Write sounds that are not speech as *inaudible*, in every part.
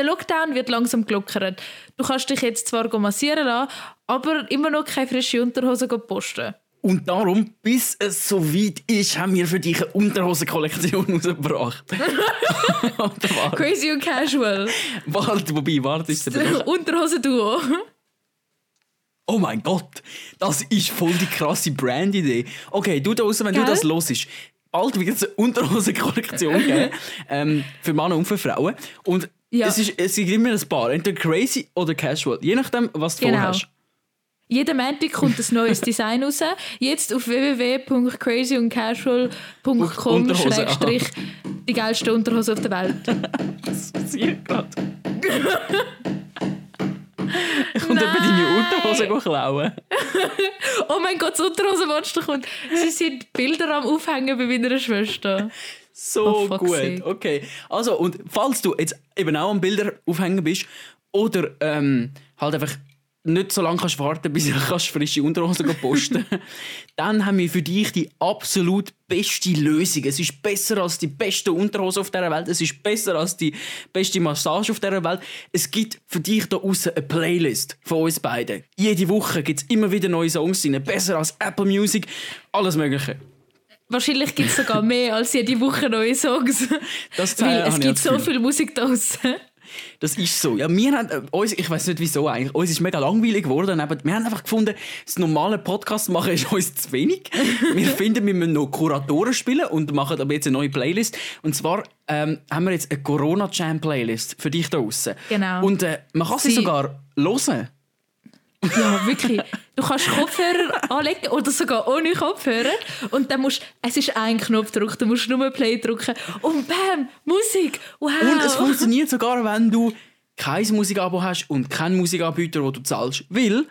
der Lockdown wird langsam gelockert. Du kannst dich jetzt zwar massieren lassen, aber immer noch keine frische Unterhose posten. Und darum, bis es so weit ist, haben wir für dich eine Unterhosenkollektion *laughs* rausgebracht. *laughs* Crazy und casual. Warte, wobei, warte, ist der Unterhosen-Duo. Oh mein Gott, das ist voll die krasse Brand-Idee. Okay, du da draußen, wenn Gell? du das hörst, bald wird es eine Unterhosenkollektion geben. *laughs* ähm, für Männer und für Frauen. Und ja. es, ist, es gibt immer ein paar, entweder crazy oder casual. Je nachdem, was du genau. vorhast. Jeden Montag kommt ein neues Design raus. Jetzt auf www.crazyundcasual.com schrägstrich die geilste Unterhose auf der Welt. *laughs* das passiert gerade. Ich komme bei deine Unterhose klauen. *laughs* oh mein Gott, das Unterhosenmonster kommt. Sie sind Bilder am Aufhängen bei meiner Schwester. So oh, gut, okay. Also, und falls du jetzt eben auch am Bilder aufhängen bist oder ähm, halt einfach nicht so lange kannst warten *laughs* bis du kannst frische Unterhosen posten *laughs* dann haben wir für dich die absolut beste Lösung. Es ist besser als die beste Unterhose auf dieser Welt. Es ist besser als die beste Massage auf dieser Welt. Es gibt für dich da außen eine Playlist von uns beiden. Jede Woche gibt es immer wieder neue Songs rein. Besser als Apple Music. Alles Mögliche. Wahrscheinlich gibt es sogar mehr als jede Woche neue Songs. Das Weil es gibt so viel Musik draußen. Das ist so. Ja, wir haben, äh, uns, ich weiß nicht wieso eigentlich, uns ist mega langweilig geworden, aber wir haben einfach gefunden, das normale Podcast machen ist *laughs* uns zu wenig. wir *laughs* finden, wir müssen noch Kuratoren spielen und machen aber jetzt eine neue Playlist. Und zwar ähm, haben wir jetzt eine Corona-Jam-Playlist für dich da draußen. Genau. Und äh, man kann sie, sie sogar hören. Ja, wirklich. *laughs* Du kannst Kopfhörer *laughs* anlegen oder sogar ohne Kopfhörer und dann musst es ist ein Knopfdruck, du musst nur Play drücken und bam, Musik. Wow. Und es funktioniert sogar, wenn du kein Musikabo hast und keinen Musikanbieter, wo du zahlst, weil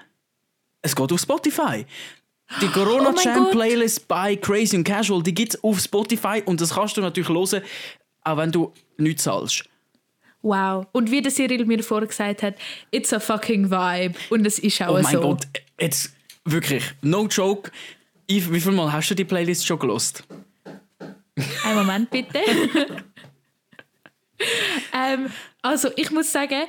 es geht auf Spotify. Die Corona *gasps* oh Jam Playlist bei Crazy and Casual, die gibt es auf Spotify und das kannst du natürlich hören, auch wenn du nichts zahlst. Wow. Und wie der Cyril mir vorher gesagt hat, it's a fucking vibe. Und es ist auch so. Oh mein so. Gott, jetzt wirklich, no joke. Yves, wie viel Mal hast du die Playlist schon gelost? Einen Moment bitte. *laughs* ähm, also ich muss sagen,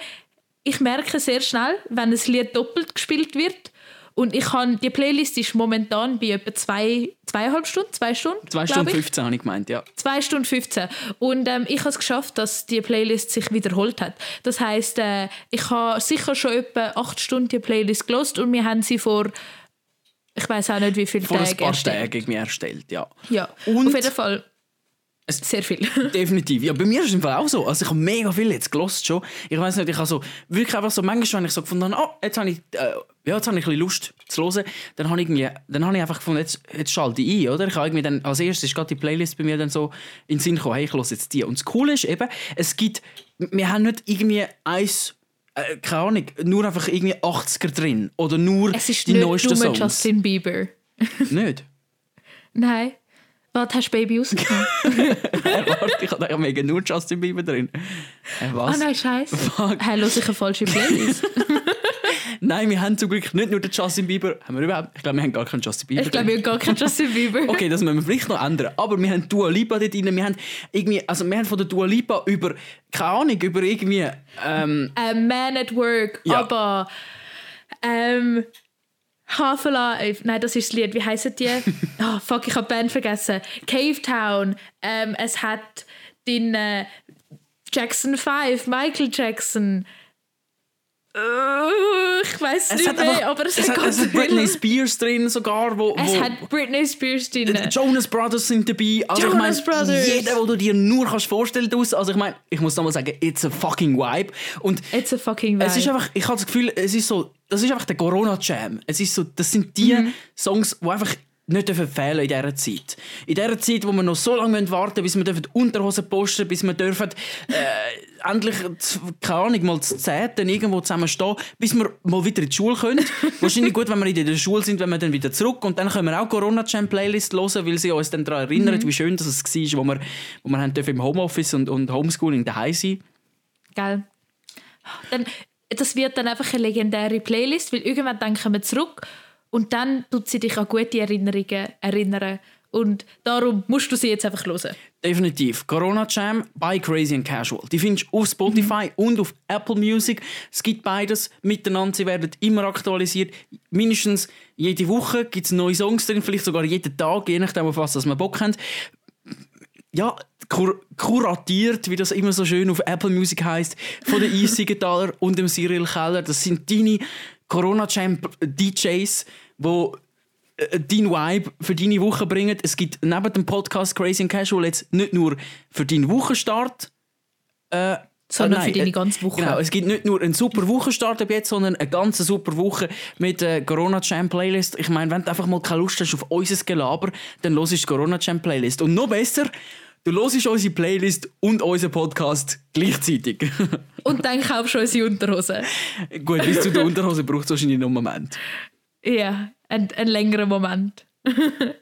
ich merke sehr schnell, wenn ein Lied doppelt gespielt wird und ich habe, die Playlist ist momentan bei etwa zwei, zweieinhalb Stunden, zwei Stunden. Zwei Stunden 15 habe ich gemeint, ja. Zwei Stunden 15. Und ähm, ich habe es geschafft, dass die Playlist sich wiederholt hat. Das heißt, äh, ich habe sicher schon etwa acht Stunden die Playlist gelost und wir haben sie vor ich weiß auch nicht, wie viele Tage Vor ein paar Tagen erstellt, ja. Ja, und auf jeden Fall. Sehr viel. *laughs* Definitiv. Ja, bei mir ist es im Fall auch so. Also ich habe mega viel jetzt gelost schon. Ich weiß nicht, ich habe so wirklich einfach so manchmal, wenn ich so gefunden habe, oh, jetzt habe ich, äh, ja, jetzt habe ich ein bisschen Lust zu hören, dann habe ich irgendwie, dann habe ich einfach gefunden, jetzt, jetzt schalte ich ein, oder? Ich habe irgendwie dann, als erstes ist gerade die Playlist bei mir dann so in den Sinn gekommen, hey, ich höre jetzt die. Und das Coole ist eben, es gibt, wir haben nicht irgendwie eins äh, keine Ahnung, nur einfach irgendwie 80er drin oder nur es ist die nicht neuesten nur Songs. Justin Bieber. nicht? *laughs* Nein. Warte, hast du Baby? *laughs* Warte, ich habe mega nur Justin Bieber drin. Hey, was? Ah nein, scheiße. Hey, los ich eine falsche Playlist. *laughs* Nein, wir haben zum Glück nicht nur den Justin Bieber. Haben wir überhaupt? Ich glaube, wir haben gar keinen Justin Bieber. Ich glaube, wir haben gar keinen Justin Bieber. *laughs* okay, das müssen wir vielleicht noch ändern. Aber wir haben Dua Lipa dort drin. Wir haben irgendwie, also wir haben von der Dua Lipa über, keine Ahnung, über irgendwie... Ähm, A Man at Work, ja. aber... Ähm, Half Alive, nein, das ist das Lied. Wie heißen die? oh, *laughs* fuck, ich habe Band vergessen. Cave Town. Ähm, es hat den äh, Jackson 5, Michael Jackson. Uh, ich weiß nicht mehr, einfach, aber es, es hat, es hat Britney Spears drin sogar. Wo, es wo, hat Britney Spears drin. Die Jonas Brothers sind dabei. Also Jonas ich mein, Brothers. Jeder, den du dir nur kannst vorstellen kannst. Also ich meine, ich muss nochmal sagen, it's a fucking vibe. Und it's a fucking vibe. Es ist einfach, ich habe das Gefühl, es ist so, das ist einfach der Corona-Jam. Es ist so, das sind die mhm. Songs, die einfach nicht fehlen in dieser Zeit. In dieser Zeit, wo wir noch so lange warten müssen, bis wir Unterhosen posten bis wir dürfen, äh, endlich, keine Ahnung, mal zu Zehnten irgendwo zusammen stehen, bis wir mal wieder in die Schule können. *laughs* Wahrscheinlich gut, wenn wir in der Schule sind, wenn wir dann wieder zurück und dann können wir auch Corona-Jam-Playlist hören, weil sie uns dann daran erinnert, mhm. wie schön das es war, wo wir, wo wir haben im Homeoffice und, und Homeschooling daheim sein Geil. Dann, das wird dann einfach eine legendäre Playlist, weil irgendwann denken wir zurück und dann tut sie dich an gute Erinnerungen erinnern Und darum musst du sie jetzt einfach hören. Definitiv. Corona Jam by Crazy and Casual. Die findest du auf Spotify mhm. und auf Apple Music. Es gibt beides miteinander. Sie werden immer aktualisiert. Mindestens jede Woche gibt es neue Songs drin, vielleicht sogar jeden Tag, je nachdem, auf was man Bock hat. Ja, kur kuratiert, wie das immer so schön auf Apple Music heißt, von der *laughs* Easy Gitarre und dem Cyril Keller. Das sind deine Corona Jam DJs, die äh, dein Vibe für deine Woche bringen. Es gibt neben dem Podcast Crazy and Casual jetzt nicht nur für deinen Wochenstart, äh, sondern nein, für deine ganze Woche. Genau, es gibt nicht nur einen super Wochenstart ab jetzt, sondern eine ganz super Woche mit der Corona Jam Playlist. Ich meine, wenn du einfach mal keine Lust hast auf unser Gelaber, dann los die Corona Jam Playlist. Und noch besser, du hörst unsere Playlist und unseren Podcast gleichzeitig. *laughs* und dann kaufst du unsere Unterhose. Gut, bis zu der Unterhose braucht es wahrscheinlich noch einen Moment. Ja, ein, ein längerer Moment. *laughs*